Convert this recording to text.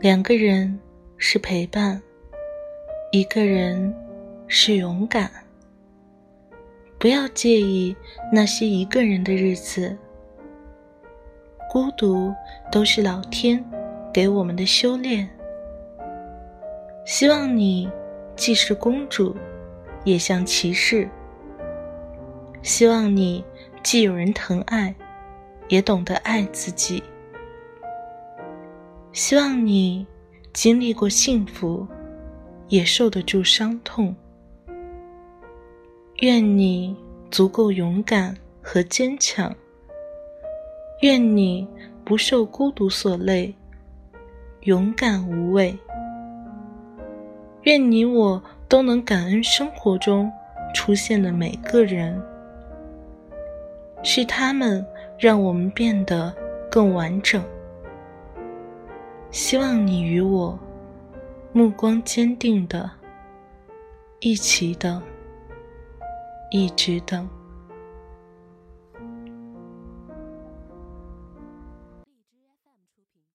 两个人是陪伴，一个人是勇敢。不要介意那些一个人的日子，孤独都是老天给我们的修炼。希望你既是公主，也像骑士。希望你既有人疼爱，也懂得爱自己。希望你经历过幸福，也受得住伤痛。愿你足够勇敢和坚强。愿你不受孤独所累，勇敢无畏。愿你我都能感恩生活中出现的每个人，是他们让我们变得更完整。希望你与我目光坚定的，一起等，一直等。